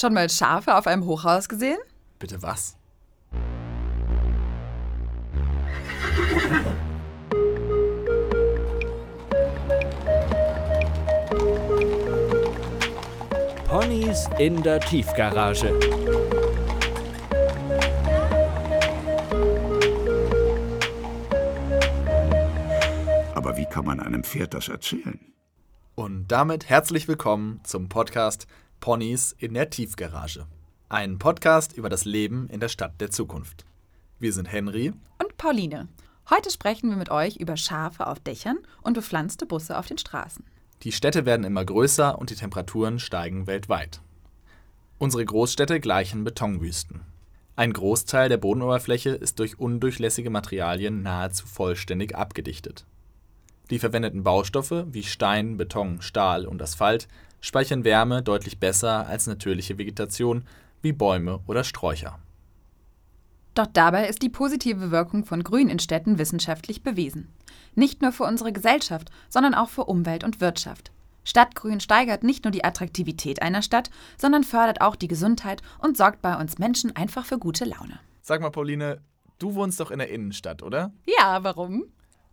Schon mal Schafe auf einem Hochhaus gesehen? Bitte was? Ponys in der Tiefgarage. Aber wie kann man einem Pferd das erzählen? Und damit herzlich willkommen zum Podcast Ponys in der Tiefgarage. Ein Podcast über das Leben in der Stadt der Zukunft. Wir sind Henry Und Pauline. Heute sprechen wir mit euch über Schafe auf Dächern und bepflanzte Busse auf den Straßen. Die Städte werden immer größer und die Temperaturen steigen weltweit. Unsere Großstädte gleichen Betonwüsten. Ein Großteil der Bodenoberfläche ist durch undurchlässige Materialien nahezu vollständig abgedichtet. Die verwendeten Baustoffe wie Stein, Beton, Stahl und Asphalt speichern Wärme deutlich besser als natürliche Vegetation wie Bäume oder Sträucher. Doch dabei ist die positive Wirkung von Grün in Städten wissenschaftlich bewiesen. Nicht nur für unsere Gesellschaft, sondern auch für Umwelt und Wirtschaft. Stadtgrün steigert nicht nur die Attraktivität einer Stadt, sondern fördert auch die Gesundheit und sorgt bei uns Menschen einfach für gute Laune. Sag mal, Pauline, du wohnst doch in der Innenstadt, oder? Ja, warum?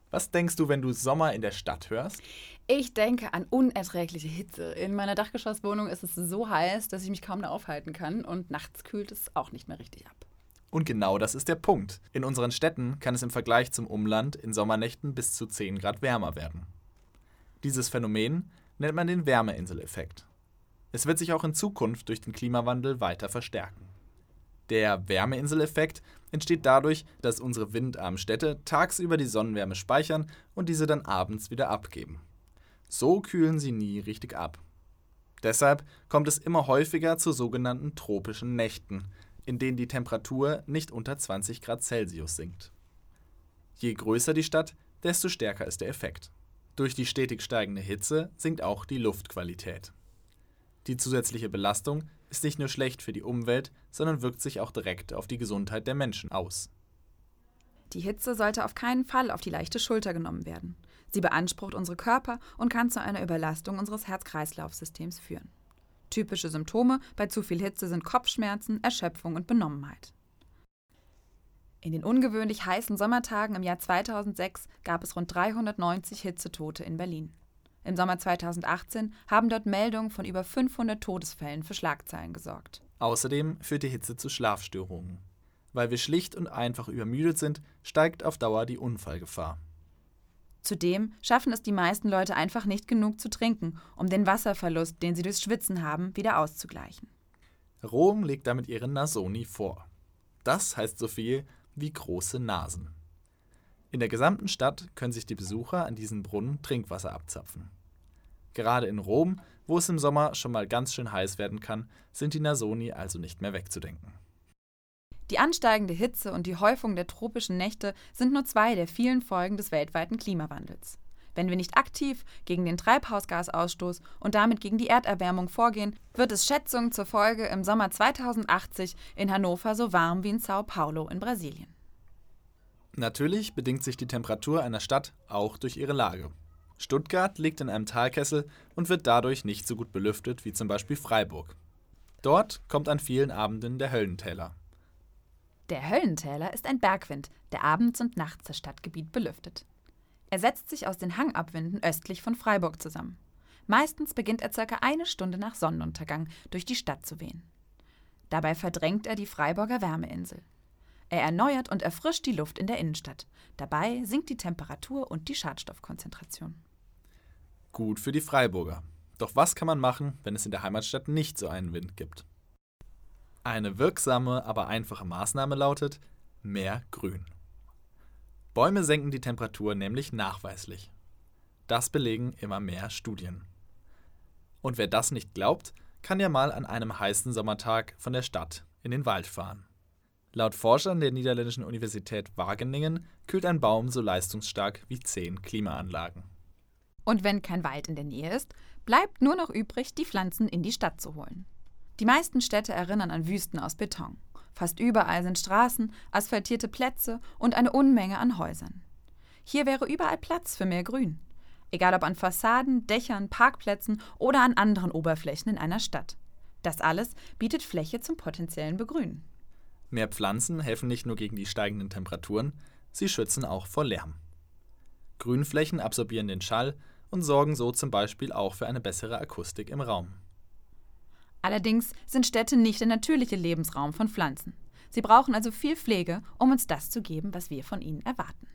Was denkst du, wenn du Sommer in der Stadt hörst? Ich denke an unerträgliche Hitze. In meiner Dachgeschosswohnung ist es so heiß, dass ich mich kaum mehr aufhalten kann und nachts kühlt es auch nicht mehr richtig ab. Und genau das ist der Punkt. In unseren Städten kann es im Vergleich zum Umland in Sommernächten bis zu 10 Grad wärmer werden. Dieses Phänomen nennt man den Wärmeinseleffekt. Es wird sich auch in Zukunft durch den Klimawandel weiter verstärken. Der Wärmeinseleffekt entsteht dadurch, dass unsere windarmen Städte tagsüber die Sonnenwärme speichern und diese dann abends wieder abgeben. So kühlen sie nie richtig ab. Deshalb kommt es immer häufiger zu sogenannten tropischen Nächten, in denen die Temperatur nicht unter 20 Grad Celsius sinkt. Je größer die Stadt, desto stärker ist der Effekt. Durch die stetig steigende Hitze sinkt auch die Luftqualität. Die zusätzliche Belastung ist nicht nur schlecht für die Umwelt, sondern wirkt sich auch direkt auf die Gesundheit der Menschen aus. Die Hitze sollte auf keinen Fall auf die leichte Schulter genommen werden. Sie beansprucht unsere Körper und kann zu einer Überlastung unseres Herz-Kreislauf-Systems führen. Typische Symptome bei zu viel Hitze sind Kopfschmerzen, Erschöpfung und Benommenheit. In den ungewöhnlich heißen Sommertagen im Jahr 2006 gab es rund 390 Hitzetote in Berlin. Im Sommer 2018 haben dort Meldungen von über 500 Todesfällen für Schlagzeilen gesorgt. Außerdem führt die Hitze zu Schlafstörungen. Weil wir schlicht und einfach übermüdet sind, steigt auf Dauer die Unfallgefahr. Zudem schaffen es die meisten Leute einfach nicht genug zu trinken, um den Wasserverlust, den sie durchs Schwitzen haben, wieder auszugleichen. Rom legt damit ihre Nasoni vor. Das heißt so viel wie große Nasen. In der gesamten Stadt können sich die Besucher an diesen Brunnen Trinkwasser abzapfen. Gerade in Rom, wo es im Sommer schon mal ganz schön heiß werden kann, sind die Nasoni also nicht mehr wegzudenken. Die ansteigende Hitze und die Häufung der tropischen Nächte sind nur zwei der vielen Folgen des weltweiten Klimawandels. Wenn wir nicht aktiv gegen den Treibhausgasausstoß und damit gegen die Erderwärmung vorgehen, wird es Schätzungen zur Folge im Sommer 2080 in Hannover so warm wie in Sao Paulo in Brasilien. Natürlich bedingt sich die Temperatur einer Stadt auch durch ihre Lage. Stuttgart liegt in einem Talkessel und wird dadurch nicht so gut belüftet wie zum Beispiel Freiburg. Dort kommt an vielen Abenden der Höllentäler. Der Höllentäler ist ein Bergwind, der abends und nachts das Stadtgebiet belüftet. Er setzt sich aus den Hangabwinden östlich von Freiburg zusammen. Meistens beginnt er circa eine Stunde nach Sonnenuntergang durch die Stadt zu wehen. Dabei verdrängt er die Freiburger Wärmeinsel. Er erneuert und erfrischt die Luft in der Innenstadt. Dabei sinkt die Temperatur und die Schadstoffkonzentration. Gut für die Freiburger. Doch was kann man machen, wenn es in der Heimatstadt nicht so einen Wind gibt? Eine wirksame, aber einfache Maßnahme lautet mehr Grün. Bäume senken die Temperatur nämlich nachweislich. Das belegen immer mehr Studien. Und wer das nicht glaubt, kann ja mal an einem heißen Sommertag von der Stadt in den Wald fahren. Laut Forschern der niederländischen Universität Wageningen kühlt ein Baum so leistungsstark wie zehn Klimaanlagen. Und wenn kein Wald in der Nähe ist, bleibt nur noch übrig, die Pflanzen in die Stadt zu holen. Die meisten Städte erinnern an Wüsten aus Beton. Fast überall sind Straßen, asphaltierte Plätze und eine Unmenge an Häusern. Hier wäre überall Platz für mehr Grün. Egal ob an Fassaden, Dächern, Parkplätzen oder an anderen Oberflächen in einer Stadt. Das alles bietet Fläche zum potenziellen Begrünen. Mehr Pflanzen helfen nicht nur gegen die steigenden Temperaturen, sie schützen auch vor Lärm. Grünflächen absorbieren den Schall und sorgen so zum Beispiel auch für eine bessere Akustik im Raum. Allerdings sind Städte nicht der natürliche Lebensraum von Pflanzen. Sie brauchen also viel Pflege, um uns das zu geben, was wir von ihnen erwarten.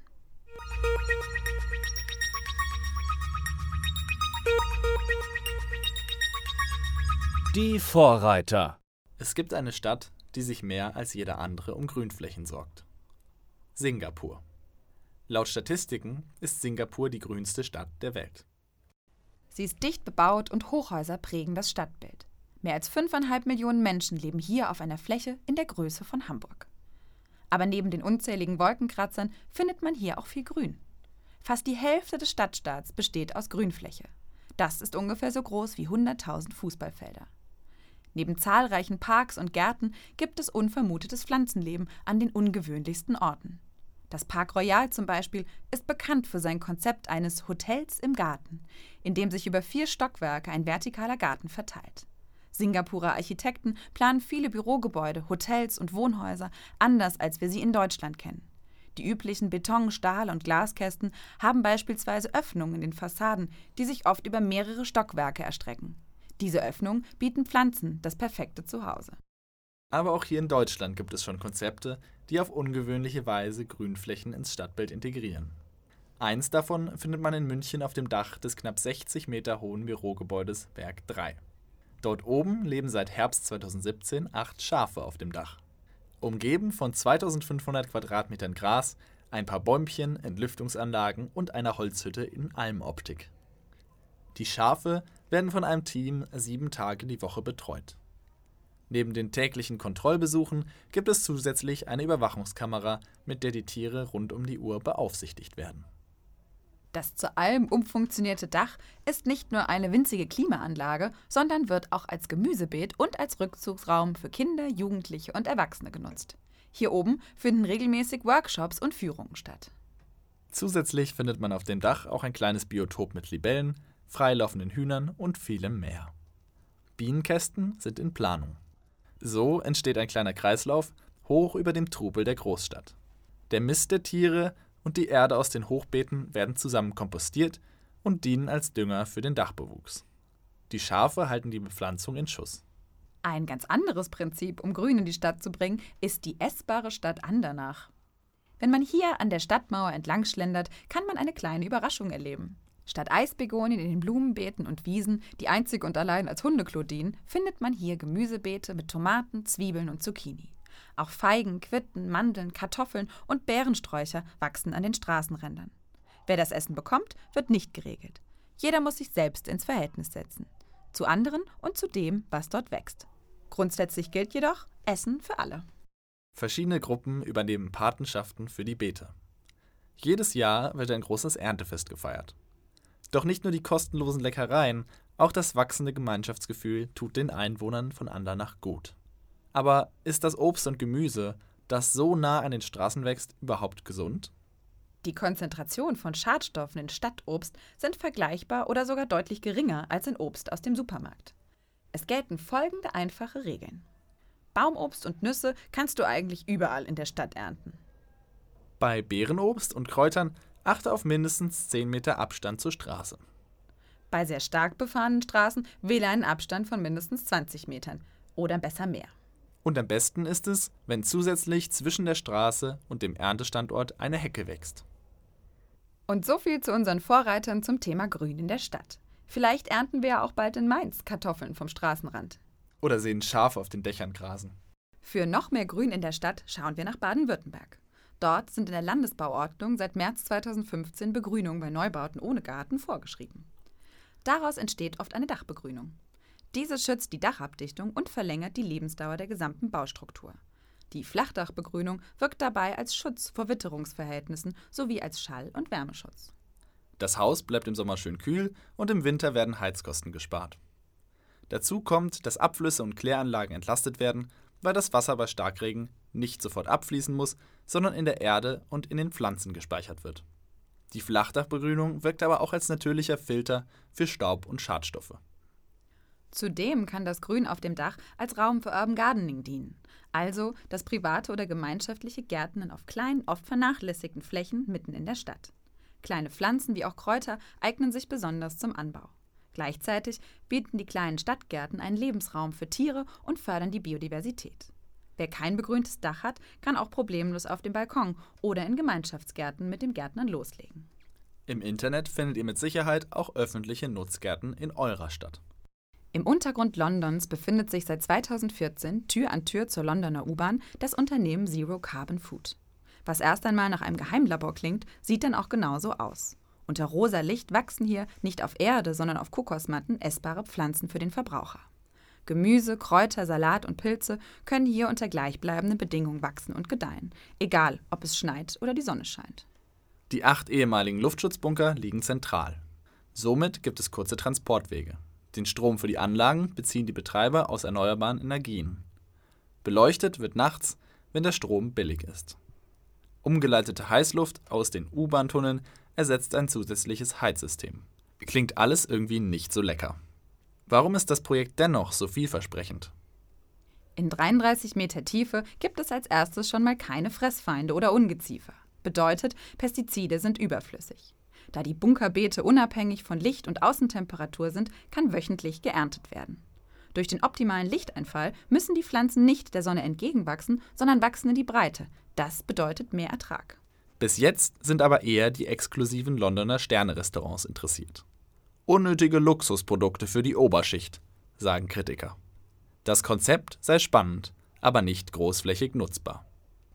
Die Vorreiter. Es gibt eine Stadt, die sich mehr als jede andere um Grünflächen sorgt. Singapur. Laut Statistiken ist Singapur die grünste Stadt der Welt. Sie ist dicht bebaut und Hochhäuser prägen das Stadtbild. Mehr als 5,5 Millionen Menschen leben hier auf einer Fläche in der Größe von Hamburg. Aber neben den unzähligen Wolkenkratzern findet man hier auch viel Grün. Fast die Hälfte des Stadtstaats besteht aus Grünfläche. Das ist ungefähr so groß wie 100.000 Fußballfelder. Neben zahlreichen Parks und Gärten gibt es unvermutetes Pflanzenleben an den ungewöhnlichsten Orten. Das Park Royal zum Beispiel ist bekannt für sein Konzept eines Hotels im Garten, in dem sich über vier Stockwerke ein vertikaler Garten verteilt. Singapurer Architekten planen viele Bürogebäude, Hotels und Wohnhäuser anders, als wir sie in Deutschland kennen. Die üblichen Beton-, Stahl- und Glaskästen haben beispielsweise Öffnungen in den Fassaden, die sich oft über mehrere Stockwerke erstrecken. Diese Öffnungen bieten Pflanzen das perfekte Zuhause. Aber auch hier in Deutschland gibt es schon Konzepte, die auf ungewöhnliche Weise Grünflächen ins Stadtbild integrieren. Eins davon findet man in München auf dem Dach des knapp 60 Meter hohen Bürogebäudes Werk 3. Dort oben leben seit Herbst 2017 acht Schafe auf dem Dach. Umgeben von 2500 Quadratmetern Gras, ein paar Bäumchen, Entlüftungsanlagen und einer Holzhütte in Almoptik. Die Schafe werden von einem Team sieben Tage die Woche betreut. Neben den täglichen Kontrollbesuchen gibt es zusätzlich eine Überwachungskamera, mit der die Tiere rund um die Uhr beaufsichtigt werden. Das zu allem umfunktionierte Dach ist nicht nur eine winzige Klimaanlage, sondern wird auch als Gemüsebeet und als Rückzugsraum für Kinder, Jugendliche und Erwachsene genutzt. Hier oben finden regelmäßig Workshops und Führungen statt. Zusätzlich findet man auf dem Dach auch ein kleines Biotop mit Libellen, freilaufenden Hühnern und vielem mehr. Bienenkästen sind in Planung. So entsteht ein kleiner Kreislauf hoch über dem Trubel der Großstadt. Der Mist der Tiere und die Erde aus den Hochbeeten werden zusammen kompostiert und dienen als Dünger für den Dachbewuchs. Die Schafe halten die Bepflanzung in Schuss. Ein ganz anderes Prinzip, um Grün in die Stadt zu bringen, ist die essbare Stadt Andernach. Wenn man hier an der Stadtmauer entlang schlendert, kann man eine kleine Überraschung erleben. Statt Eisbegonien in den Blumenbeeten und Wiesen, die einzig und allein als Hundeklo dienen, findet man hier Gemüsebeete mit Tomaten, Zwiebeln und Zucchini. Auch Feigen, Quitten, Mandeln, Kartoffeln und Beerensträucher wachsen an den Straßenrändern. Wer das Essen bekommt, wird nicht geregelt. Jeder muss sich selbst ins Verhältnis setzen. Zu anderen und zu dem, was dort wächst. Grundsätzlich gilt jedoch Essen für alle. Verschiedene Gruppen übernehmen Patenschaften für die Beete. Jedes Jahr wird ein großes Erntefest gefeiert. Doch nicht nur die kostenlosen Leckereien, auch das wachsende Gemeinschaftsgefühl tut den Einwohnern von Andernach gut. Aber ist das Obst und Gemüse, das so nah an den Straßen wächst, überhaupt gesund? Die Konzentration von Schadstoffen in Stadtobst sind vergleichbar oder sogar deutlich geringer als in Obst aus dem Supermarkt. Es gelten folgende einfache Regeln. Baumobst und Nüsse kannst du eigentlich überall in der Stadt ernten. Bei Beerenobst und Kräutern achte auf mindestens 10 Meter Abstand zur Straße. Bei sehr stark befahrenen Straßen wähle einen Abstand von mindestens 20 Metern oder besser mehr. Und am besten ist es, wenn zusätzlich zwischen der Straße und dem Erntestandort eine Hecke wächst. Und so viel zu unseren Vorreitern zum Thema Grün in der Stadt. Vielleicht ernten wir ja auch bald in Mainz Kartoffeln vom Straßenrand. Oder sehen Schafe auf den Dächern grasen. Für noch mehr Grün in der Stadt schauen wir nach Baden-Württemberg. Dort sind in der Landesbauordnung seit März 2015 Begrünungen bei Neubauten ohne Garten vorgeschrieben. Daraus entsteht oft eine Dachbegrünung. Diese schützt die Dachabdichtung und verlängert die Lebensdauer der gesamten Baustruktur. Die Flachdachbegrünung wirkt dabei als Schutz vor Witterungsverhältnissen sowie als Schall- und Wärmeschutz. Das Haus bleibt im Sommer schön kühl und im Winter werden Heizkosten gespart. Dazu kommt, dass Abflüsse und Kläranlagen entlastet werden, weil das Wasser bei Starkregen nicht sofort abfließen muss, sondern in der Erde und in den Pflanzen gespeichert wird. Die Flachdachbegrünung wirkt aber auch als natürlicher Filter für Staub und Schadstoffe. Zudem kann das Grün auf dem Dach als Raum für Urban Gardening dienen, also das private oder gemeinschaftliche Gärtnen auf kleinen, oft vernachlässigten Flächen mitten in der Stadt. Kleine Pflanzen wie auch Kräuter eignen sich besonders zum Anbau. Gleichzeitig bieten die kleinen Stadtgärten einen Lebensraum für Tiere und fördern die Biodiversität. Wer kein begrüntes Dach hat, kann auch problemlos auf dem Balkon oder in Gemeinschaftsgärten mit den Gärtnern loslegen. Im Internet findet ihr mit Sicherheit auch öffentliche Nutzgärten in eurer Stadt. Im Untergrund Londons befindet sich seit 2014 Tür an Tür zur Londoner U-Bahn das Unternehmen Zero Carbon Food. Was erst einmal nach einem Geheimlabor klingt, sieht dann auch genauso aus. Unter rosa Licht wachsen hier nicht auf Erde, sondern auf Kokosmatten essbare Pflanzen für den Verbraucher. Gemüse, Kräuter, Salat und Pilze können hier unter gleichbleibenden Bedingungen wachsen und gedeihen, egal ob es schneit oder die Sonne scheint. Die acht ehemaligen Luftschutzbunker liegen zentral. Somit gibt es kurze Transportwege. Den Strom für die Anlagen beziehen die Betreiber aus erneuerbaren Energien. Beleuchtet wird nachts, wenn der Strom billig ist. Umgeleitete Heißluft aus den U-Bahn-Tunneln ersetzt ein zusätzliches Heizsystem. Klingt alles irgendwie nicht so lecker. Warum ist das Projekt dennoch so vielversprechend? In 33 Meter Tiefe gibt es als erstes schon mal keine Fressfeinde oder Ungeziefer. Bedeutet, Pestizide sind überflüssig. Da die Bunkerbeete unabhängig von Licht- und Außentemperatur sind, kann wöchentlich geerntet werden. Durch den optimalen Lichteinfall müssen die Pflanzen nicht der Sonne entgegenwachsen, sondern wachsen in die Breite. Das bedeutet mehr Ertrag. Bis jetzt sind aber eher die exklusiven Londoner Sternerestaurants interessiert. Unnötige Luxusprodukte für die Oberschicht, sagen Kritiker. Das Konzept sei spannend, aber nicht großflächig nutzbar.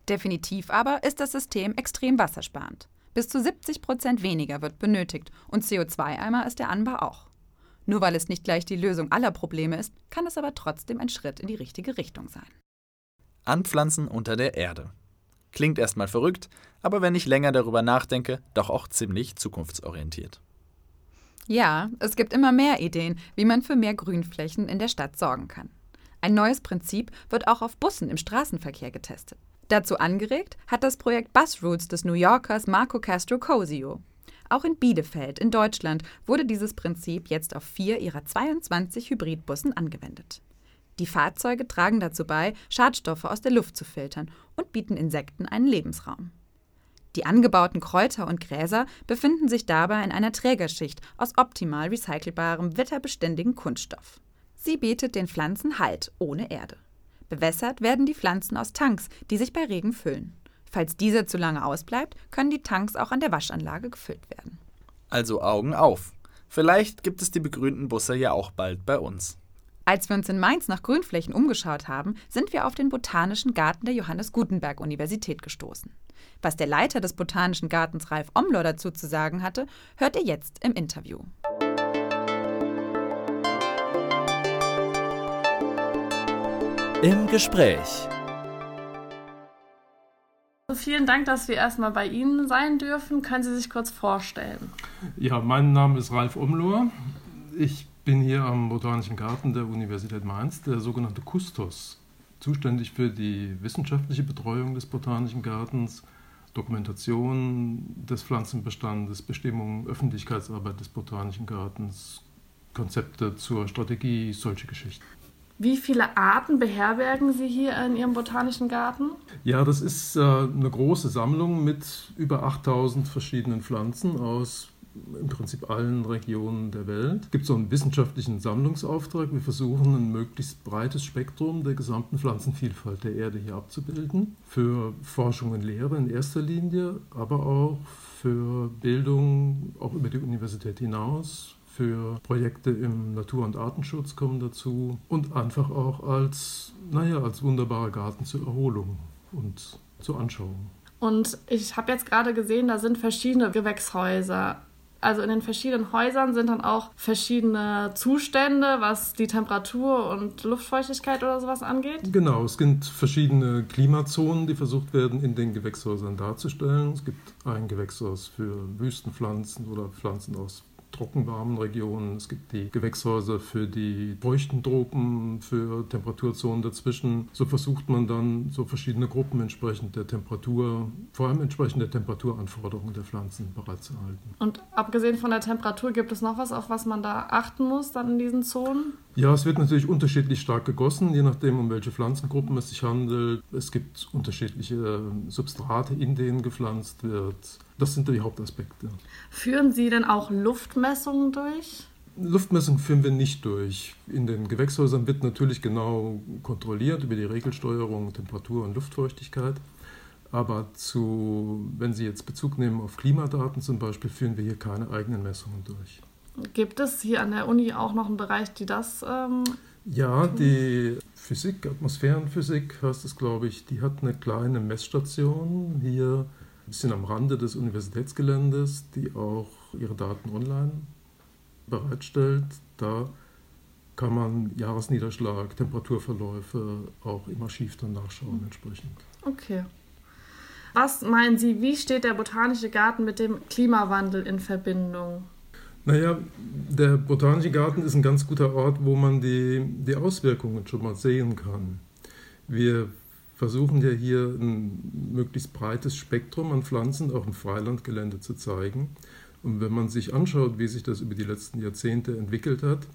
Definitiv aber ist das System extrem wassersparend. Bis zu 70 Prozent weniger wird benötigt und CO2-Eimer ist der Anbau auch. Nur weil es nicht gleich die Lösung aller Probleme ist, kann es aber trotzdem ein Schritt in die richtige Richtung sein. Anpflanzen unter der Erde. Klingt erstmal verrückt, aber wenn ich länger darüber nachdenke, doch auch ziemlich zukunftsorientiert. Ja, es gibt immer mehr Ideen, wie man für mehr Grünflächen in der Stadt sorgen kann. Ein neues Prinzip wird auch auf Bussen im Straßenverkehr getestet. Dazu angeregt hat das Projekt Bus Routes des New Yorkers Marco Castro Cosio. Auch in Bielefeld in Deutschland wurde dieses Prinzip jetzt auf vier ihrer 22 Hybridbussen angewendet. Die Fahrzeuge tragen dazu bei, Schadstoffe aus der Luft zu filtern und bieten Insekten einen Lebensraum. Die angebauten Kräuter und Gräser befinden sich dabei in einer Trägerschicht aus optimal recycelbarem, wetterbeständigen Kunststoff. Sie bietet den Pflanzen Halt ohne Erde. Bewässert werden die Pflanzen aus Tanks, die sich bei Regen füllen. Falls dieser zu lange ausbleibt, können die Tanks auch an der Waschanlage gefüllt werden. Also Augen auf. Vielleicht gibt es die begrünten Busse ja auch bald bei uns. Als wir uns in Mainz nach Grünflächen umgeschaut haben, sind wir auf den Botanischen Garten der Johannes Gutenberg Universität gestoßen. Was der Leiter des Botanischen Gartens Ralf Omlor dazu zu sagen hatte, hört ihr jetzt im Interview. Im Gespräch. Vielen Dank, dass wir erstmal bei Ihnen sein dürfen. Können Sie sich kurz vorstellen? Ja, mein Name ist Ralf Omlor. Ich bin hier am Botanischen Garten der Universität Mainz, der sogenannte Kustos, zuständig für die wissenschaftliche Betreuung des Botanischen Gartens, Dokumentation des Pflanzenbestandes, Bestimmung, Öffentlichkeitsarbeit des Botanischen Gartens, Konzepte zur Strategie, solche Geschichten. Wie viele Arten beherbergen Sie hier in Ihrem Botanischen Garten? Ja, das ist äh, eine große Sammlung mit über 8000 verschiedenen Pflanzen aus im Prinzip allen Regionen der Welt. Es gibt so einen wissenschaftlichen Sammlungsauftrag. Wir versuchen ein möglichst breites Spektrum der gesamten Pflanzenvielfalt der Erde hier abzubilden. Für Forschung und Lehre in erster Linie, aber auch für Bildung, auch über die Universität hinaus, für Projekte im Natur- und Artenschutz kommen dazu und einfach auch als, naja, als wunderbarer Garten zur Erholung und zur Anschauung. Und ich habe jetzt gerade gesehen, da sind verschiedene Gewächshäuser. Also in den verschiedenen Häusern sind dann auch verschiedene Zustände, was die Temperatur und Luftfeuchtigkeit oder sowas angeht. Genau, es gibt verschiedene Klimazonen, die versucht werden in den Gewächshäusern darzustellen. Es gibt ein Gewächshaus für Wüstenpflanzen oder Pflanzen aus trockenwarmen Regionen. Es gibt die Gewächshäuser für die feuchten Tropen, für Temperaturzonen dazwischen. So versucht man dann so verschiedene Gruppen entsprechend der Temperatur, vor allem entsprechend der Temperaturanforderungen der Pflanzen bereitzuhalten. Und abgesehen von der Temperatur gibt es noch was, auf was man da achten muss dann in diesen Zonen? Ja, es wird natürlich unterschiedlich stark gegossen, je nachdem, um welche Pflanzengruppen es sich handelt. Es gibt unterschiedliche Substrate, in denen gepflanzt wird. Das sind die Hauptaspekte. Führen Sie denn auch Luftmessungen durch? Luftmessungen führen wir nicht durch. In den Gewächshäusern wird natürlich genau kontrolliert über die Regelsteuerung, Temperatur und Luftfeuchtigkeit. Aber zu, wenn Sie jetzt Bezug nehmen auf Klimadaten zum Beispiel, führen wir hier keine eigenen Messungen durch. Gibt es hier an der Uni auch noch einen Bereich, die das. Ähm, ja, die Physik, Atmosphärenphysik heißt es, glaube ich, die hat eine kleine Messstation hier ein bisschen am Rande des Universitätsgeländes, die auch ihre Daten online bereitstellt. Da kann man Jahresniederschlag, Temperaturverläufe auch im Archiv dann nachschauen entsprechend. Okay. Was meinen Sie, wie steht der Botanische Garten mit dem Klimawandel in Verbindung? Naja, der Botanische Garten ist ein ganz guter Ort, wo man die, die Auswirkungen schon mal sehen kann. Wir versuchen ja hier ein möglichst breites Spektrum an Pflanzen auch im Freilandgelände zu zeigen. Und wenn man sich anschaut, wie sich das über die letzten Jahrzehnte entwickelt hat,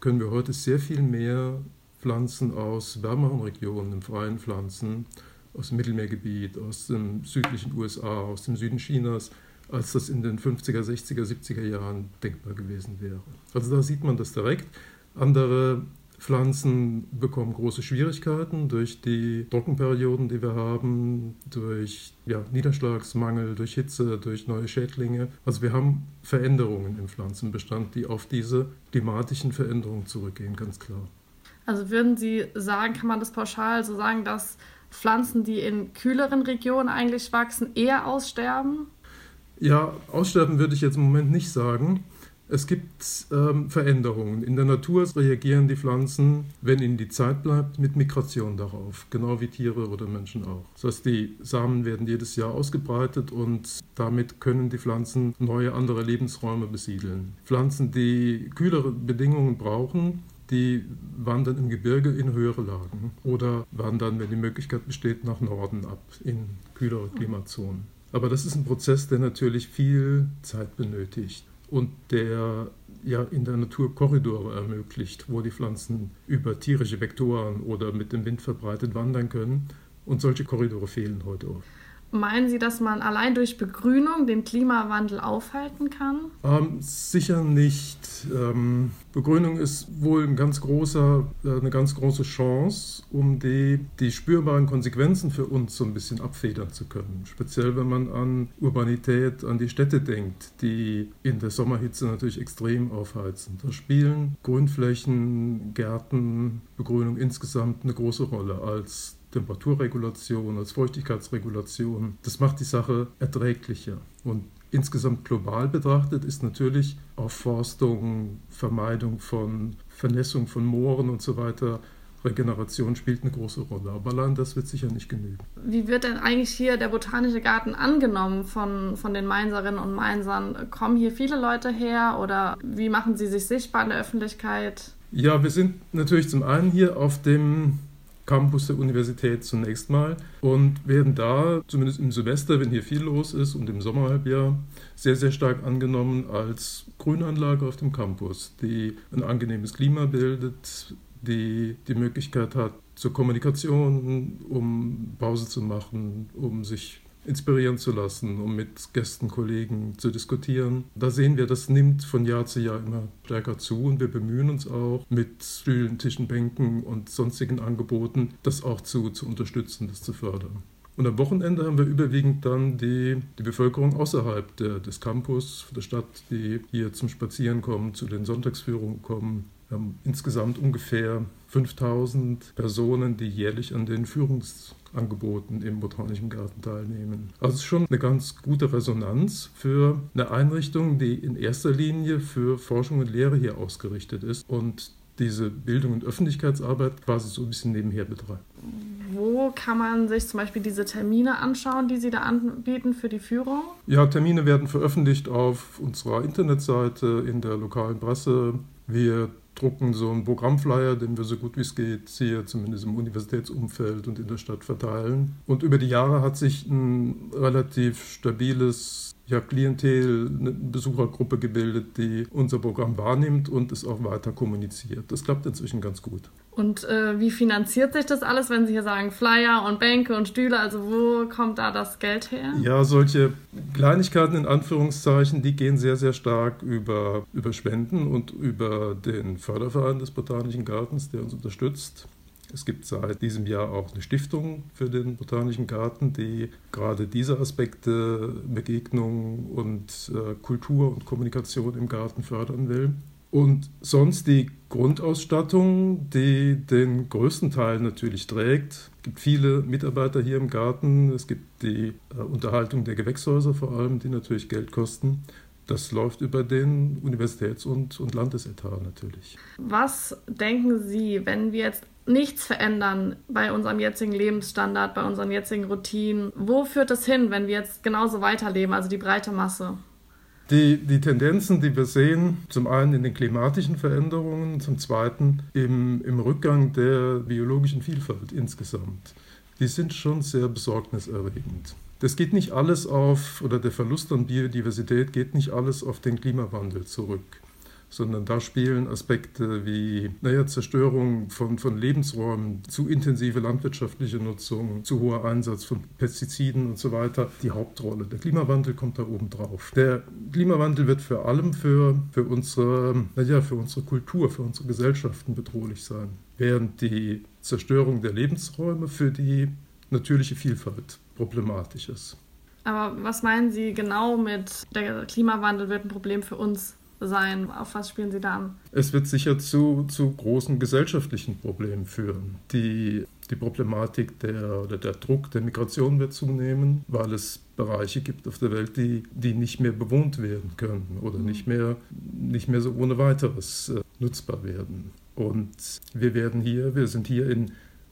können wir heute sehr viel mehr Pflanzen aus wärmeren Regionen im freien Pflanzen aus dem Mittelmeergebiet, aus dem südlichen USA, aus dem Süden Chinas, als das in den 50er, 60er, 70er Jahren denkbar gewesen wäre. Also da sieht man das direkt. Andere Pflanzen bekommen große Schwierigkeiten durch die Trockenperioden, die wir haben, durch ja, Niederschlagsmangel, durch Hitze, durch neue Schädlinge. Also wir haben Veränderungen im Pflanzenbestand, die auf diese klimatischen Veränderungen zurückgehen, ganz klar. Also würden Sie sagen, kann man das pauschal so sagen, dass Pflanzen, die in kühleren Regionen eigentlich wachsen, eher aussterben? Ja, aussterben würde ich jetzt im Moment nicht sagen. Es gibt ähm, Veränderungen. In der Natur reagieren die Pflanzen, wenn ihnen die Zeit bleibt, mit Migration darauf, genau wie Tiere oder Menschen auch. Das heißt, die Samen werden jedes Jahr ausgebreitet und damit können die Pflanzen neue andere Lebensräume besiedeln. Pflanzen, die kühlere Bedingungen brauchen, die wandern im Gebirge in höhere Lagen oder wandern, wenn die Möglichkeit besteht, nach Norden ab, in kühlere Klimazonen. Aber das ist ein Prozess, der natürlich viel Zeit benötigt und der ja in der Natur Korridore ermöglicht, wo die Pflanzen über tierische Vektoren oder mit dem Wind verbreitet wandern können. Und solche Korridore fehlen heute oft. Meinen Sie, dass man allein durch Begrünung den Klimawandel aufhalten kann? Ähm, sicher nicht. Ähm, Begrünung ist wohl ein ganz großer, äh, eine ganz große Chance, um die, die spürbaren Konsequenzen für uns so ein bisschen abfedern zu können. Speziell wenn man an Urbanität, an die Städte denkt, die in der Sommerhitze natürlich extrem aufheizen. Da spielen Grünflächen, Gärten, Begrünung insgesamt eine große Rolle als Temperaturregulation, als Feuchtigkeitsregulation. Das macht die Sache erträglicher. Und insgesamt global betrachtet ist natürlich Aufforstung, Vermeidung von Vernässung von Mooren und so weiter Regeneration spielt eine große Rolle. Aber allein das wird sicher nicht genügen. Wie wird denn eigentlich hier der Botanische Garten angenommen von, von den Mainzerinnen und Mainzern? Kommen hier viele Leute her oder wie machen sie sich sichtbar in der Öffentlichkeit? Ja, wir sind natürlich zum einen hier auf dem Campus der Universität zunächst mal und werden da, zumindest im Semester, wenn hier viel los ist und im Sommerhalbjahr, sehr, sehr stark angenommen als Grünanlage auf dem Campus, die ein angenehmes Klima bildet, die die Möglichkeit hat zur Kommunikation, um Pause zu machen, um sich inspirieren zu lassen, um mit Gästen, Kollegen zu diskutieren. Da sehen wir, das nimmt von Jahr zu Jahr immer stärker zu und wir bemühen uns auch mit Stühlen, Tischen, Bänken und sonstigen Angeboten, das auch zu, zu unterstützen, das zu fördern. Und am Wochenende haben wir überwiegend dann die, die Bevölkerung außerhalb der, des Campus, der Stadt, die hier zum Spazieren kommen, zu den Sonntagsführungen kommen. Wir haben insgesamt ungefähr 5000 Personen, die jährlich an den Führungs Angeboten im Botanischen Garten teilnehmen. Also es ist schon eine ganz gute Resonanz für eine Einrichtung, die in erster Linie für Forschung und Lehre hier ausgerichtet ist und diese Bildung und Öffentlichkeitsarbeit quasi so ein bisschen nebenher betreibt. Wo kann man sich zum Beispiel diese Termine anschauen, die Sie da anbieten für die Führung? Ja, Termine werden veröffentlicht auf unserer Internetseite, in der lokalen Presse. Wir drucken so einen Programmflyer, den wir so gut wie es geht hier zumindest im Universitätsumfeld und in der Stadt verteilen. Und über die Jahre hat sich ein relativ stabiles Ich habe Klientel, eine Besuchergruppe gebildet, die unser Programm wahrnimmt und es auch weiter kommuniziert. Das klappt inzwischen ganz gut. Und äh, wie finanziert sich das alles, wenn Sie hier sagen Flyer und Bänke und Stühle? Also wo kommt da das Geld her? Ja, solche Kleinigkeiten in Anführungszeichen, die gehen sehr, sehr stark über, über Spenden und über den Förderverein des Botanischen Gartens, der uns unterstützt. Es gibt seit diesem Jahr auch eine Stiftung für den Botanischen Garten, die gerade diese Aspekte Begegnung und äh, Kultur und Kommunikation im Garten fördern will. Und sonst die Grundausstattung, die den größten Teil natürlich trägt. Es gibt viele Mitarbeiter hier im Garten. Es gibt die äh, Unterhaltung der Gewächshäuser vor allem, die natürlich Geld kosten. Das läuft über den Universitäts- und, und Landesetat natürlich. Was denken Sie, wenn wir jetzt nichts verändern bei unserem jetzigen Lebensstandard, bei unseren jetzigen Routinen? Wo führt das hin, wenn wir jetzt genauso weiterleben, also die breite Masse? Die, die Tendenzen, die wir sehen, zum einen in den klimatischen Veränderungen, zum zweiten im, im Rückgang der biologischen Vielfalt insgesamt, die sind schon sehr besorgniserregend. Das geht nicht alles auf, oder der Verlust an Biodiversität geht nicht alles auf den Klimawandel zurück sondern da spielen Aspekte wie naja, Zerstörung von, von Lebensräumen, zu intensive landwirtschaftliche Nutzung, zu hoher Einsatz von Pestiziden und so weiter die Hauptrolle. Der Klimawandel kommt da oben drauf. Der Klimawandel wird vor allem für, für, unsere, naja, für unsere Kultur, für unsere Gesellschaften bedrohlich sein, während die Zerstörung der Lebensräume für die natürliche Vielfalt problematisch ist. Aber was meinen Sie genau mit, der Klimawandel wird ein Problem für uns? Sein? Auf was spielen Sie da an? Es wird sicher zu, zu großen gesellschaftlichen Problemen führen. Die, die Problematik der, oder der Druck der Migration wird zunehmen, weil es Bereiche gibt auf der Welt, die, die nicht mehr bewohnt werden können oder nicht mehr, nicht mehr so ohne weiteres äh, nutzbar werden. Und wir werden hier, wir sind hier in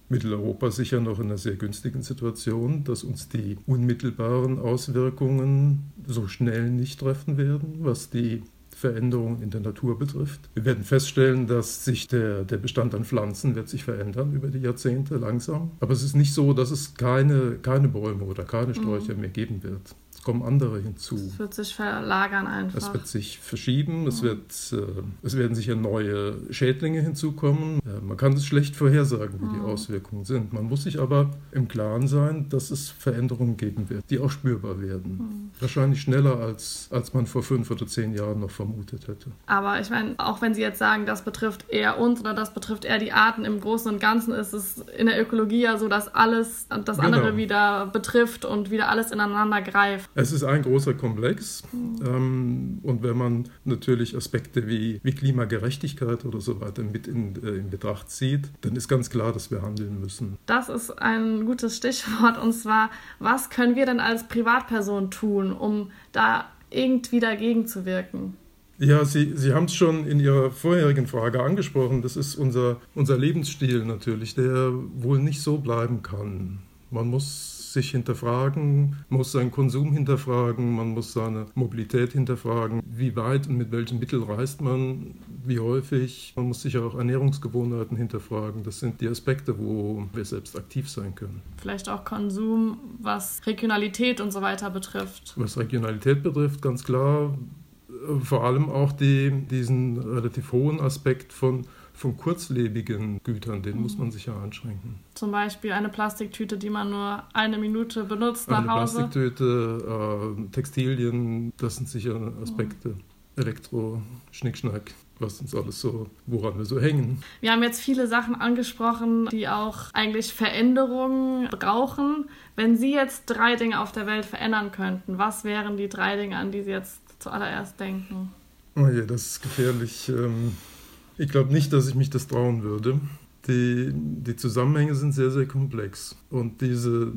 Mitteleuropa sicher noch in einer sehr günstigen Situation, dass uns die unmittelbaren Auswirkungen so schnell nicht treffen werden, was die Veränderungen in der Natur betrifft. Wir werden feststellen, dass sich der, der Bestand an Pflanzen wird sich verändern über die Jahrzehnte langsam. Aber es ist nicht so, dass es keine, keine Bäume oder keine Sträucher mhm. mehr geben wird kommen andere hinzu. Es wird sich verlagern einfach. Es wird sich verschieben, es, wird, äh, es werden sicher neue Schädlinge hinzukommen. Äh, man kann es schlecht vorhersagen, wie die Auswirkungen sind. Man muss sich aber im Klaren sein, dass es Veränderungen geben wird, die auch spürbar werden. Wahrscheinlich schneller, als, als man vor fünf oder zehn Jahren noch vermutet hätte. Aber ich meine, auch wenn Sie jetzt sagen, das betrifft eher uns oder das betrifft eher die Arten, im Großen und Ganzen ist es in der Ökologie ja so, dass alles das genau. andere wieder betrifft und wieder alles ineinander greift. Es ist ein großer Komplex. Ähm, und wenn man natürlich Aspekte wie, wie Klimagerechtigkeit oder so weiter mit in, äh, in Betracht zieht, dann ist ganz klar, dass wir handeln müssen. Das ist ein gutes Stichwort. Und zwar, was können wir denn als Privatperson tun, um da irgendwie dagegen zu wirken? Ja, Sie, Sie haben es schon in Ihrer vorherigen Frage angesprochen. Das ist unser, unser Lebensstil natürlich, der wohl nicht so bleiben kann. Man muss sich hinterfragen, muss seinen Konsum hinterfragen, man muss seine Mobilität hinterfragen, wie weit und mit welchen Mitteln reist man, wie häufig. Man muss sich auch Ernährungsgewohnheiten hinterfragen. Das sind die Aspekte, wo wir selbst aktiv sein können. Vielleicht auch Konsum, was Regionalität und so weiter betrifft. Was Regionalität betrifft, ganz klar. Vor allem auch die, diesen relativ hohen Aspekt von von kurzlebigen Gütern, den mhm. muss man sich ja einschränken. Zum Beispiel eine Plastiktüte, die man nur eine Minute benutzt nach eine Hause. Eine Plastiktüte, äh, Textilien, das sind sicher Aspekte. Mhm. Elektro, Schnickschnack, was uns alles so, woran wir so hängen. Wir haben jetzt viele Sachen angesprochen, die auch eigentlich Veränderungen brauchen. Wenn Sie jetzt drei Dinge auf der Welt verändern könnten, was wären die drei Dinge, an die Sie jetzt zuallererst denken? Oh je, das ist gefährlich. Ähm ich glaube nicht, dass ich mich das trauen würde. Die, die Zusammenhänge sind sehr, sehr komplex. Und diese,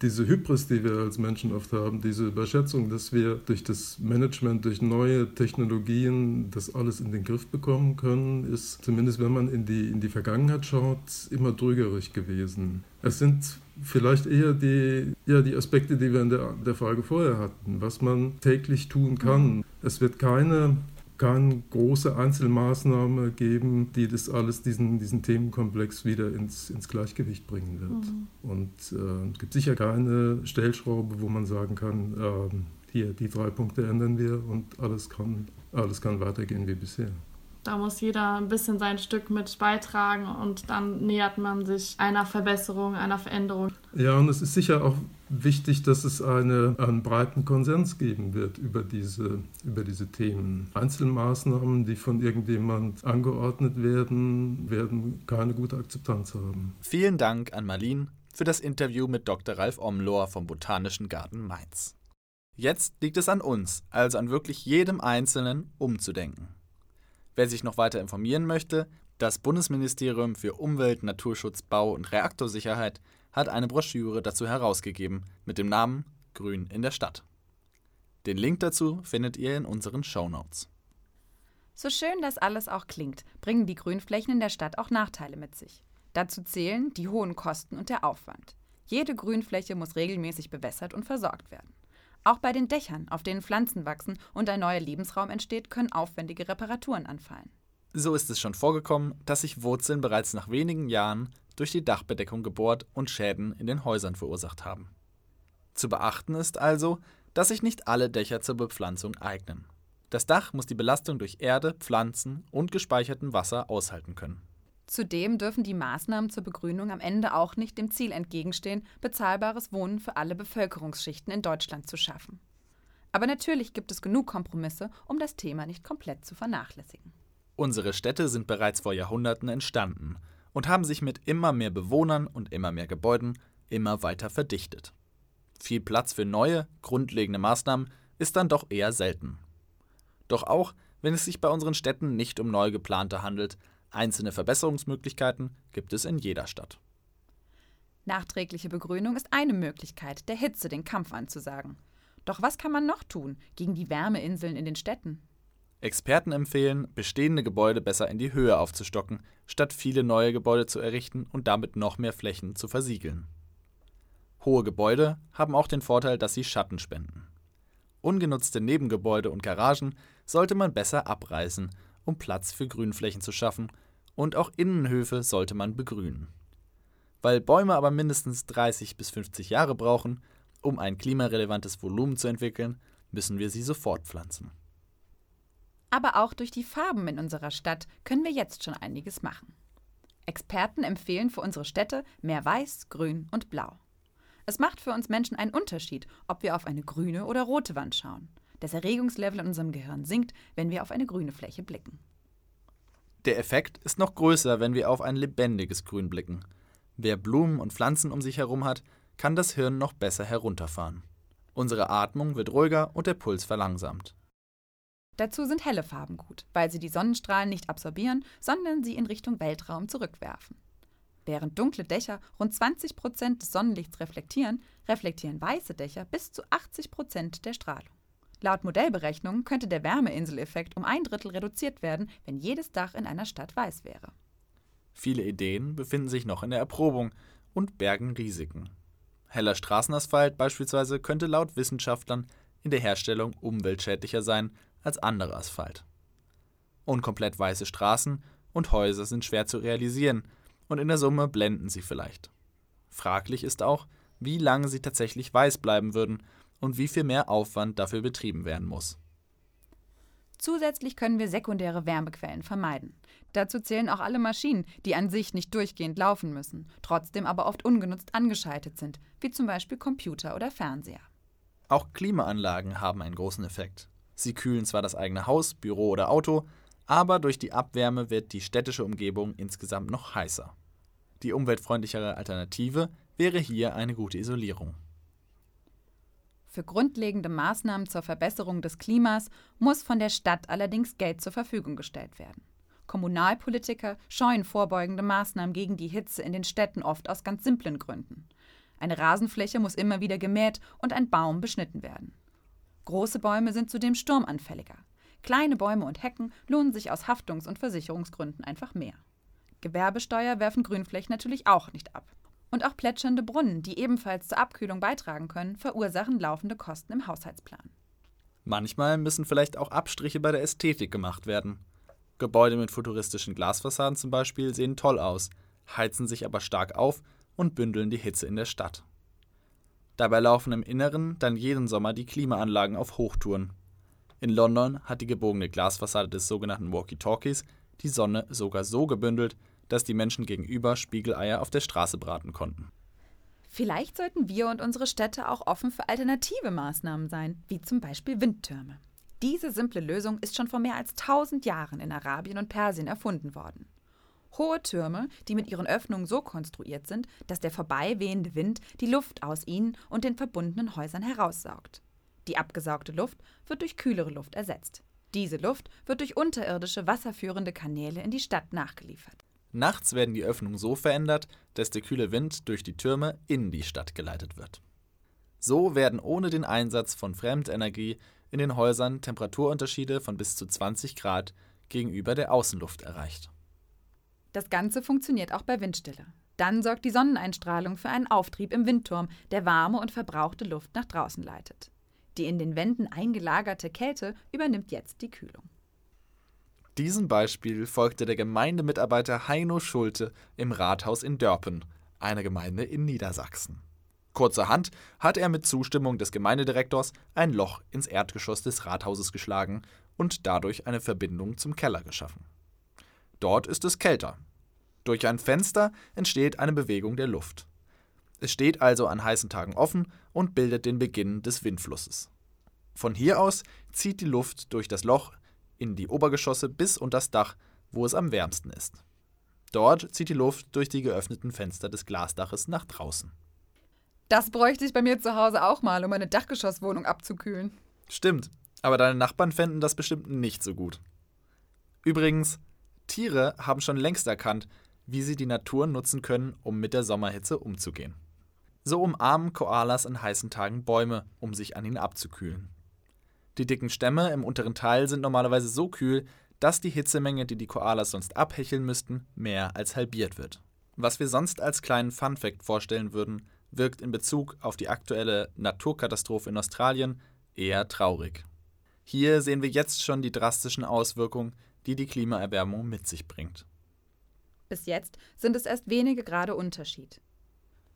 diese Hybris, die wir als Menschen oft haben, diese Überschätzung, dass wir durch das Management, durch neue Technologien das alles in den Griff bekommen können, ist zumindest, wenn man in die, in die Vergangenheit schaut, immer trügerisch gewesen. Es sind vielleicht eher die, ja, die Aspekte, die wir in der, der Frage vorher hatten, was man täglich tun kann. Es wird keine keine große Einzelmaßnahme geben, die das alles, diesen, diesen Themenkomplex wieder ins, ins Gleichgewicht bringen wird. Mhm. Und äh, es gibt sicher keine Stellschraube, wo man sagen kann, äh, hier, die drei Punkte ändern wir und alles kann, alles kann weitergehen wie bisher. Da muss jeder ein bisschen sein Stück mit beitragen und dann nähert man sich einer Verbesserung, einer Veränderung. Ja, und es ist sicher auch wichtig, dass es eine, einen breiten Konsens geben wird über diese, über diese Themen. Einzelmaßnahmen, die von irgendjemand angeordnet werden, werden keine gute Akzeptanz haben. Vielen Dank an Marlene für das Interview mit Dr. Ralf Omlohr vom Botanischen Garten Mainz. Jetzt liegt es an uns, also an wirklich jedem Einzelnen, umzudenken. Wer sich noch weiter informieren möchte, das Bundesministerium für Umwelt, Naturschutz, Bau und Reaktorsicherheit hat eine Broschüre dazu herausgegeben mit dem Namen Grün in der Stadt. Den Link dazu findet ihr in unseren Shownotes. So schön das alles auch klingt, bringen die Grünflächen in der Stadt auch Nachteile mit sich. Dazu zählen die hohen Kosten und der Aufwand. Jede Grünfläche muss regelmäßig bewässert und versorgt werden. Auch bei den Dächern, auf denen Pflanzen wachsen und ein neuer Lebensraum entsteht, können aufwendige Reparaturen anfallen. So ist es schon vorgekommen, dass sich Wurzeln bereits nach wenigen Jahren durch die Dachbedeckung gebohrt und Schäden in den Häusern verursacht haben. Zu beachten ist also, dass sich nicht alle Dächer zur Bepflanzung eignen. Das Dach muss die Belastung durch Erde, Pflanzen und gespeichertem Wasser aushalten können. Zudem dürfen die Maßnahmen zur Begrünung am Ende auch nicht dem Ziel entgegenstehen, bezahlbares Wohnen für alle Bevölkerungsschichten in Deutschland zu schaffen. Aber natürlich gibt es genug Kompromisse, um das Thema nicht komplett zu vernachlässigen. Unsere Städte sind bereits vor Jahrhunderten entstanden und haben sich mit immer mehr Bewohnern und immer mehr Gebäuden immer weiter verdichtet. Viel Platz für neue, grundlegende Maßnahmen ist dann doch eher selten. Doch auch wenn es sich bei unseren Städten nicht um neu geplante handelt, Einzelne Verbesserungsmöglichkeiten gibt es in jeder Stadt. Nachträgliche Begrünung ist eine Möglichkeit, der Hitze den Kampf anzusagen. Doch was kann man noch tun gegen die Wärmeinseln in den Städten? Experten empfehlen, bestehende Gebäude besser in die Höhe aufzustocken, statt viele neue Gebäude zu errichten und damit noch mehr Flächen zu versiegeln. Hohe Gebäude haben auch den Vorteil, dass sie Schatten spenden. Ungenutzte Nebengebäude und Garagen sollte man besser abreißen um Platz für Grünflächen zu schaffen, und auch Innenhöfe sollte man begrünen. Weil Bäume aber mindestens 30 bis 50 Jahre brauchen, um ein klimarelevantes Volumen zu entwickeln, müssen wir sie sofort pflanzen. Aber auch durch die Farben in unserer Stadt können wir jetzt schon einiges machen. Experten empfehlen für unsere Städte mehr Weiß, Grün und Blau. Es macht für uns Menschen einen Unterschied, ob wir auf eine grüne oder rote Wand schauen. Das Erregungslevel in unserem Gehirn sinkt, wenn wir auf eine grüne Fläche blicken. Der Effekt ist noch größer, wenn wir auf ein lebendiges Grün blicken. Wer Blumen und Pflanzen um sich herum hat, kann das Hirn noch besser herunterfahren. Unsere Atmung wird ruhiger und der Puls verlangsamt. Dazu sind helle Farben gut, weil sie die Sonnenstrahlen nicht absorbieren, sondern sie in Richtung Weltraum zurückwerfen. Während dunkle Dächer rund 20 Prozent des Sonnenlichts reflektieren, reflektieren weiße Dächer bis zu 80 Prozent der Strahlung. Laut Modellberechnungen könnte der Wärmeinseleffekt um ein Drittel reduziert werden, wenn jedes Dach in einer Stadt weiß wäre. Viele Ideen befinden sich noch in der Erprobung und bergen Risiken. Heller Straßenasphalt beispielsweise könnte laut Wissenschaftlern in der Herstellung umweltschädlicher sein als anderer Asphalt. Und komplett weiße Straßen und Häuser sind schwer zu realisieren und in der Summe blenden sie vielleicht. Fraglich ist auch, wie lange sie tatsächlich weiß bleiben würden und wie viel mehr Aufwand dafür betrieben werden muss. Zusätzlich können wir sekundäre Wärmequellen vermeiden. Dazu zählen auch alle Maschinen, die an sich nicht durchgehend laufen müssen, trotzdem aber oft ungenutzt angeschaltet sind, wie zum Beispiel Computer oder Fernseher. Auch Klimaanlagen haben einen großen Effekt. Sie kühlen zwar das eigene Haus, Büro oder Auto, aber durch die Abwärme wird die städtische Umgebung insgesamt noch heißer. Die umweltfreundlichere Alternative wäre hier eine gute Isolierung. Für grundlegende Maßnahmen zur Verbesserung des Klimas muss von der Stadt allerdings Geld zur Verfügung gestellt werden. Kommunalpolitiker scheuen vorbeugende Maßnahmen gegen die Hitze in den Städten oft aus ganz simplen Gründen. Eine Rasenfläche muss immer wieder gemäht und ein Baum beschnitten werden. Große Bäume sind zudem sturmanfälliger. Kleine Bäume und Hecken lohnen sich aus Haftungs- und Versicherungsgründen einfach mehr. Gewerbesteuer werfen Grünflächen natürlich auch nicht ab. Und auch plätschernde Brunnen, die ebenfalls zur Abkühlung beitragen können, verursachen laufende Kosten im Haushaltsplan. Manchmal müssen vielleicht auch Abstriche bei der Ästhetik gemacht werden. Gebäude mit futuristischen Glasfassaden zum Beispiel sehen toll aus, heizen sich aber stark auf und bündeln die Hitze in der Stadt. Dabei laufen im Inneren dann jeden Sommer die Klimaanlagen auf Hochtouren. In London hat die gebogene Glasfassade des sogenannten Walkie-Talkies die Sonne sogar so gebündelt, dass die Menschen gegenüber Spiegeleier auf der Straße braten konnten. Vielleicht sollten wir und unsere Städte auch offen für alternative Maßnahmen sein, wie zum Beispiel Windtürme. Diese simple Lösung ist schon vor mehr als 1000 Jahren in Arabien und Persien erfunden worden. Hohe Türme, die mit ihren Öffnungen so konstruiert sind, dass der vorbeiwehende Wind die Luft aus ihnen und den verbundenen Häusern heraussaugt. Die abgesaugte Luft wird durch kühlere Luft ersetzt. Diese Luft wird durch unterirdische wasserführende Kanäle in die Stadt nachgeliefert. Nachts werden die Öffnungen so verändert, dass der kühle Wind durch die Türme in die Stadt geleitet wird. So werden ohne den Einsatz von Fremdenergie in den Häusern Temperaturunterschiede von bis zu 20 Grad gegenüber der Außenluft erreicht. Das Ganze funktioniert auch bei Windstille. Dann sorgt die Sonneneinstrahlung für einen Auftrieb im Windturm, der warme und verbrauchte Luft nach draußen leitet. Die in den Wänden eingelagerte Kälte übernimmt jetzt die Kühlung. Diesem Beispiel folgte der Gemeindemitarbeiter Heino Schulte im Rathaus in Dörpen, einer Gemeinde in Niedersachsen. Kurzerhand hat er mit Zustimmung des Gemeindedirektors ein Loch ins Erdgeschoss des Rathauses geschlagen und dadurch eine Verbindung zum Keller geschaffen. Dort ist es kälter. Durch ein Fenster entsteht eine Bewegung der Luft. Es steht also an heißen Tagen offen und bildet den Beginn des Windflusses. Von hier aus zieht die Luft durch das Loch in die Obergeschosse bis unter das Dach, wo es am wärmsten ist. Dort zieht die Luft durch die geöffneten Fenster des Glasdaches nach draußen. Das bräuchte ich bei mir zu Hause auch mal, um meine Dachgeschosswohnung abzukühlen. Stimmt, aber deine Nachbarn fänden das bestimmt nicht so gut. Übrigens, Tiere haben schon längst erkannt, wie sie die Natur nutzen können, um mit der Sommerhitze umzugehen. So umarmen Koalas an heißen Tagen Bäume, um sich an ihnen abzukühlen. Die dicken Stämme im unteren Teil sind normalerweise so kühl, dass die Hitzemenge, die die Koalas sonst abhecheln müssten, mehr als halbiert wird. Was wir sonst als kleinen Funfact vorstellen würden, wirkt in Bezug auf die aktuelle Naturkatastrophe in Australien eher traurig. Hier sehen wir jetzt schon die drastischen Auswirkungen, die die Klimaerwärmung mit sich bringt. Bis jetzt sind es erst wenige Grade Unterschied.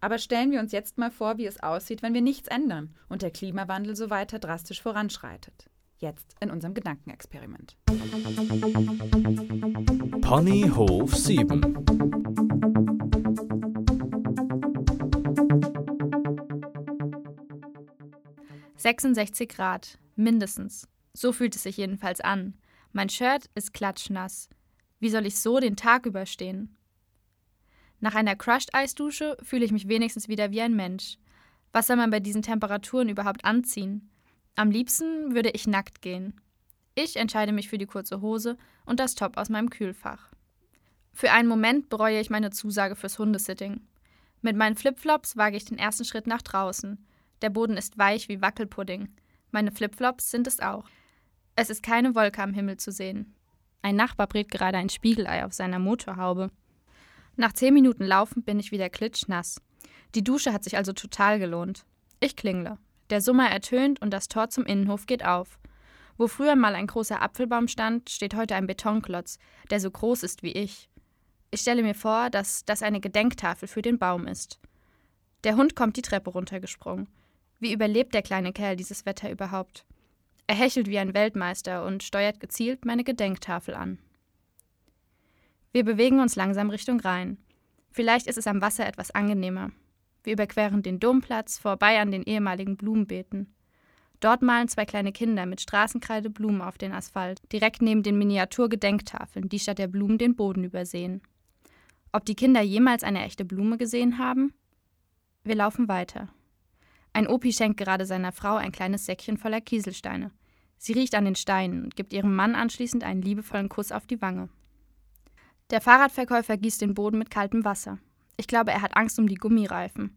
Aber stellen wir uns jetzt mal vor, wie es aussieht, wenn wir nichts ändern und der Klimawandel so weiter drastisch voranschreitet. Jetzt in unserem Gedankenexperiment. Ponyhof 7 66 Grad, mindestens. So fühlt es sich jedenfalls an. Mein Shirt ist klatschnass. Wie soll ich so den Tag überstehen? Nach einer Crushed-Eisdusche fühle ich mich wenigstens wieder wie ein Mensch. Was soll man bei diesen Temperaturen überhaupt anziehen? Am liebsten würde ich nackt gehen. Ich entscheide mich für die kurze Hose und das Top aus meinem Kühlfach. Für einen Moment bereue ich meine Zusage fürs Hundesitting. Mit meinen Flipflops wage ich den ersten Schritt nach draußen. Der Boden ist weich wie Wackelpudding. Meine Flipflops sind es auch. Es ist keine Wolke am Himmel zu sehen. Ein Nachbar brät gerade ein Spiegelei auf seiner Motorhaube. Nach zehn Minuten Laufen bin ich wieder klitschnass. Die Dusche hat sich also total gelohnt. Ich klingle. Der Summer ertönt und das Tor zum Innenhof geht auf. Wo früher mal ein großer Apfelbaum stand, steht heute ein Betonklotz, der so groß ist wie ich. Ich stelle mir vor, dass das eine Gedenktafel für den Baum ist. Der Hund kommt die Treppe runtergesprungen. Wie überlebt der kleine Kerl dieses Wetter überhaupt? Er hechelt wie ein Weltmeister und steuert gezielt meine Gedenktafel an. Wir bewegen uns langsam Richtung Rhein. Vielleicht ist es am Wasser etwas angenehmer. Wir überqueren den Domplatz, vorbei an den ehemaligen Blumenbeeten. Dort malen zwei kleine Kinder mit Straßenkreide Blumen auf den Asphalt, direkt neben den Miniaturgedenktafeln, die statt der Blumen den Boden übersehen. Ob die Kinder jemals eine echte Blume gesehen haben? Wir laufen weiter. Ein Opi schenkt gerade seiner Frau ein kleines Säckchen voller Kieselsteine. Sie riecht an den Steinen und gibt ihrem Mann anschließend einen liebevollen Kuss auf die Wange. Der Fahrradverkäufer gießt den Boden mit kaltem Wasser. Ich glaube, er hat Angst um die Gummireifen.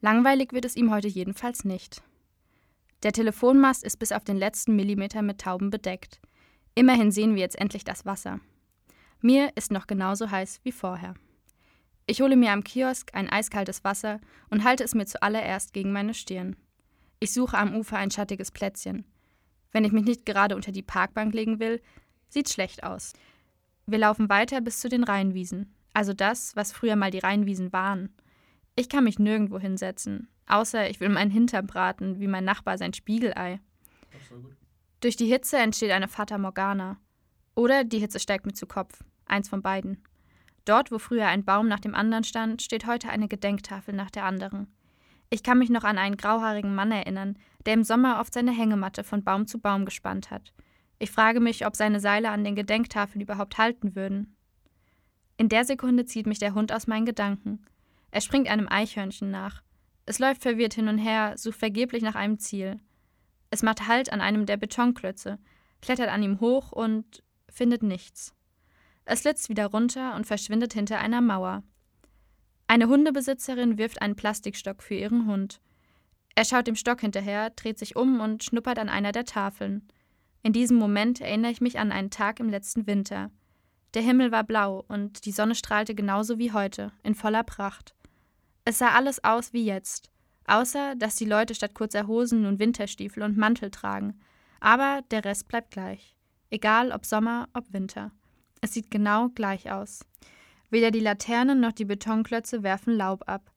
Langweilig wird es ihm heute jedenfalls nicht. Der Telefonmast ist bis auf den letzten Millimeter mit Tauben bedeckt. Immerhin sehen wir jetzt endlich das Wasser. Mir ist noch genauso heiß wie vorher. Ich hole mir am Kiosk ein eiskaltes Wasser und halte es mir zuallererst gegen meine Stirn. Ich suche am Ufer ein schattiges Plätzchen. Wenn ich mich nicht gerade unter die Parkbank legen will, sieht's schlecht aus. Wir laufen weiter bis zu den Rheinwiesen, also das, was früher mal die Rheinwiesen waren. Ich kann mich nirgendwo hinsetzen, außer ich will meinen Hintern braten, wie mein Nachbar sein Spiegelei. Durch die Hitze entsteht eine Fata Morgana. Oder die Hitze steigt mir zu Kopf. Eins von beiden. Dort, wo früher ein Baum nach dem anderen stand, steht heute eine Gedenktafel nach der anderen. Ich kann mich noch an einen grauhaarigen Mann erinnern, der im Sommer oft seine Hängematte von Baum zu Baum gespannt hat. Ich frage mich, ob seine Seile an den Gedenktafeln überhaupt halten würden. In der Sekunde zieht mich der Hund aus meinen Gedanken. Er springt einem Eichhörnchen nach. Es läuft verwirrt hin und her, sucht vergeblich nach einem Ziel. Es macht Halt an einem der Betonklötze, klettert an ihm hoch und findet nichts. Es litzt wieder runter und verschwindet hinter einer Mauer. Eine Hundebesitzerin wirft einen Plastikstock für ihren Hund. Er schaut dem Stock hinterher, dreht sich um und schnuppert an einer der Tafeln. In diesem Moment erinnere ich mich an einen Tag im letzten Winter. Der Himmel war blau und die Sonne strahlte genauso wie heute, in voller Pracht. Es sah alles aus wie jetzt, außer dass die Leute statt kurzer Hosen nun Winterstiefel und Mantel tragen. Aber der Rest bleibt gleich. Egal ob Sommer, ob Winter. Es sieht genau gleich aus. Weder die Laternen noch die Betonklötze werfen Laub ab.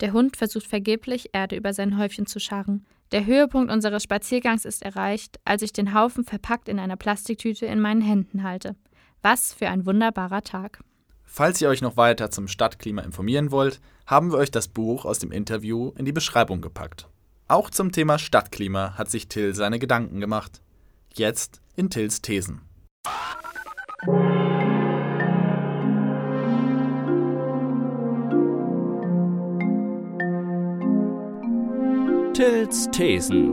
Der Hund versucht vergeblich, Erde über sein Häufchen zu scharren. Der Höhepunkt unseres Spaziergangs ist erreicht, als ich den Haufen verpackt in einer Plastiktüte in meinen Händen halte. Was für ein wunderbarer Tag. Falls ihr euch noch weiter zum Stadtklima informieren wollt, haben wir euch das Buch aus dem Interview in die Beschreibung gepackt. Auch zum Thema Stadtklima hat sich Till seine Gedanken gemacht. Jetzt in Tills Thesen. Tills Thesen.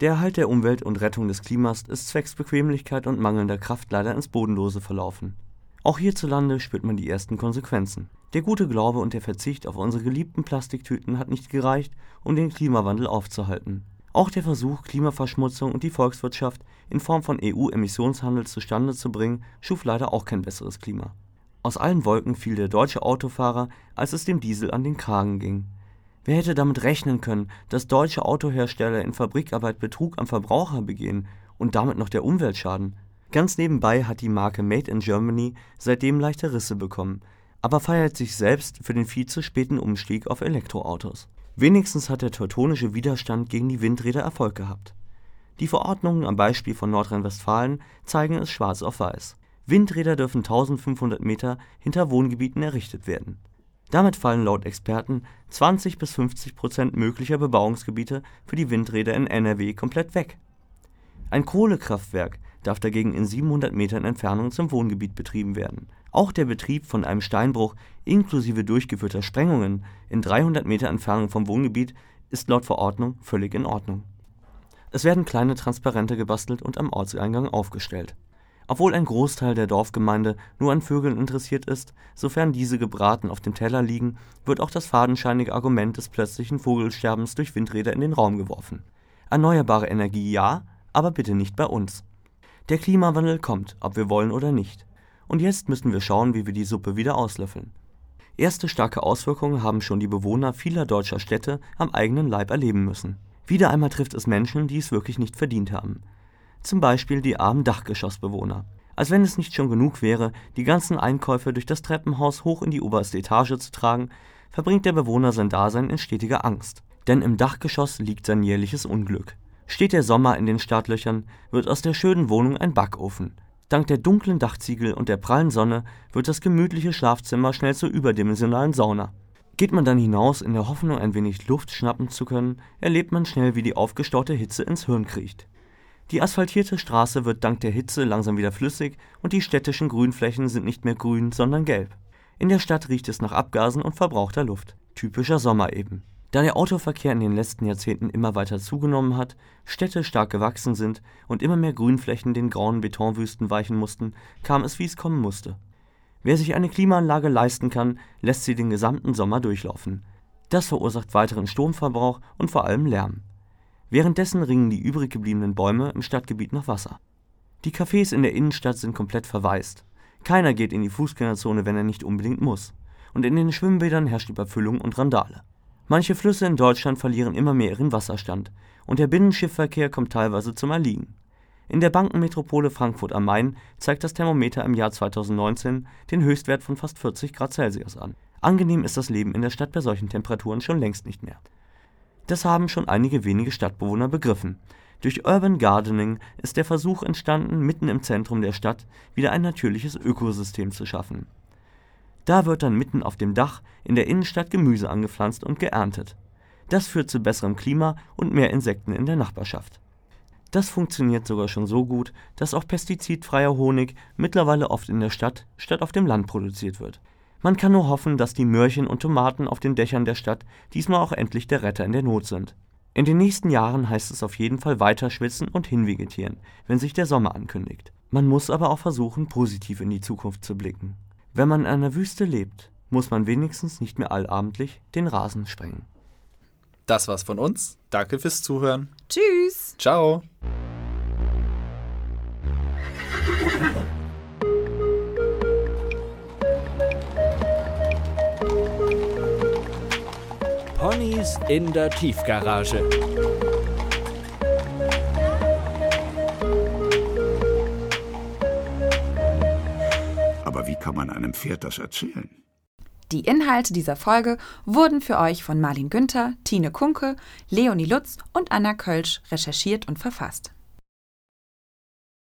Der Erhalt der Umwelt und Rettung des Klimas ist zwecks Bequemlichkeit und mangelnder Kraft leider ins Bodenlose verlaufen. Auch hierzulande spürt man die ersten Konsequenzen. Der gute Glaube und der Verzicht auf unsere geliebten Plastiktüten hat nicht gereicht, um den Klimawandel aufzuhalten. Auch der Versuch, Klimaverschmutzung und die Volkswirtschaft in Form von EU-Emissionshandel zustande zu bringen, schuf leider auch kein besseres Klima. Aus allen Wolken fiel der deutsche Autofahrer, als es dem Diesel an den Kragen ging. Wer hätte damit rechnen können, dass deutsche Autohersteller in Fabrikarbeit Betrug am Verbraucher begehen und damit noch der Umwelt schaden? Ganz nebenbei hat die Marke Made in Germany seitdem leichte Risse bekommen, aber feiert sich selbst für den viel zu späten Umstieg auf Elektroautos. Wenigstens hat der teutonische Widerstand gegen die Windräder Erfolg gehabt. Die Verordnungen am Beispiel von Nordrhein-Westfalen zeigen es schwarz auf weiß. Windräder dürfen 1500 Meter hinter Wohngebieten errichtet werden. Damit fallen laut Experten 20 bis 50 Prozent möglicher Bebauungsgebiete für die Windräder in NRW komplett weg. Ein Kohlekraftwerk darf dagegen in 700 Metern Entfernung zum Wohngebiet betrieben werden. Auch der Betrieb von einem Steinbruch inklusive durchgeführter Sprengungen in 300 Meter Entfernung vom Wohngebiet ist laut Verordnung völlig in Ordnung. Es werden kleine Transparente gebastelt und am Ortseingang aufgestellt obwohl ein Großteil der Dorfgemeinde nur an Vögeln interessiert ist, sofern diese gebraten auf dem Teller liegen, wird auch das fadenscheinige Argument des plötzlichen Vogelsterbens durch Windräder in den Raum geworfen. Erneuerbare Energie ja, aber bitte nicht bei uns. Der Klimawandel kommt, ob wir wollen oder nicht. Und jetzt müssen wir schauen, wie wir die Suppe wieder auslöffeln. Erste starke Auswirkungen haben schon die Bewohner vieler deutscher Städte am eigenen Leib erleben müssen. Wieder einmal trifft es Menschen, die es wirklich nicht verdient haben zum Beispiel die armen Dachgeschossbewohner. Als wenn es nicht schon genug wäre, die ganzen Einkäufe durch das Treppenhaus hoch in die oberste Etage zu tragen, verbringt der Bewohner sein Dasein in stetiger Angst. Denn im Dachgeschoss liegt sein jährliches Unglück. Steht der Sommer in den Startlöchern, wird aus der schönen Wohnung ein Backofen. Dank der dunklen Dachziegel und der prallen Sonne wird das gemütliche Schlafzimmer schnell zur überdimensionalen Sauna. Geht man dann hinaus in der Hoffnung, ein wenig Luft schnappen zu können, erlebt man schnell, wie die aufgestaute Hitze ins Hirn kriecht. Die asphaltierte Straße wird dank der Hitze langsam wieder flüssig und die städtischen Grünflächen sind nicht mehr grün, sondern gelb. In der Stadt riecht es nach Abgasen und verbrauchter Luft. Typischer Sommer eben. Da der Autoverkehr in den letzten Jahrzehnten immer weiter zugenommen hat, Städte stark gewachsen sind und immer mehr Grünflächen den grauen Betonwüsten weichen mussten, kam es wie es kommen musste. Wer sich eine Klimaanlage leisten kann, lässt sie den gesamten Sommer durchlaufen. Das verursacht weiteren Stromverbrauch und vor allem Lärm. Währenddessen ringen die übrig gebliebenen Bäume im Stadtgebiet nach Wasser. Die Cafés in der Innenstadt sind komplett verwaist. Keiner geht in die Fußgängerzone, wenn er nicht unbedingt muss. Und in den Schwimmbädern herrscht Überfüllung und Randale. Manche Flüsse in Deutschland verlieren immer mehr ihren Wasserstand und der Binnenschiffverkehr kommt teilweise zum Erliegen. In der Bankenmetropole Frankfurt am Main zeigt das Thermometer im Jahr 2019 den Höchstwert von fast 40 Grad Celsius an. Angenehm ist das Leben in der Stadt bei solchen Temperaturen schon längst nicht mehr. Das haben schon einige wenige Stadtbewohner begriffen. Durch Urban Gardening ist der Versuch entstanden, mitten im Zentrum der Stadt wieder ein natürliches Ökosystem zu schaffen. Da wird dann mitten auf dem Dach in der Innenstadt Gemüse angepflanzt und geerntet. Das führt zu besserem Klima und mehr Insekten in der Nachbarschaft. Das funktioniert sogar schon so gut, dass auch pestizidfreier Honig mittlerweile oft in der Stadt statt auf dem Land produziert wird. Man kann nur hoffen, dass die Möhrchen und Tomaten auf den Dächern der Stadt diesmal auch endlich der Retter in der Not sind. In den nächsten Jahren heißt es auf jeden Fall weiter schwitzen und hinvegetieren, wenn sich der Sommer ankündigt. Man muss aber auch versuchen, positiv in die Zukunft zu blicken. Wenn man in einer Wüste lebt, muss man wenigstens nicht mehr allabendlich den Rasen sprengen. Das war's von uns. Danke fürs Zuhören. Tschüss. Ciao. Ponys in der Tiefgarage. Aber wie kann man einem Pferd das erzählen? Die Inhalte dieser Folge wurden für euch von Marlin Günther, Tine Kunke, Leonie Lutz und Anna Kölsch recherchiert und verfasst.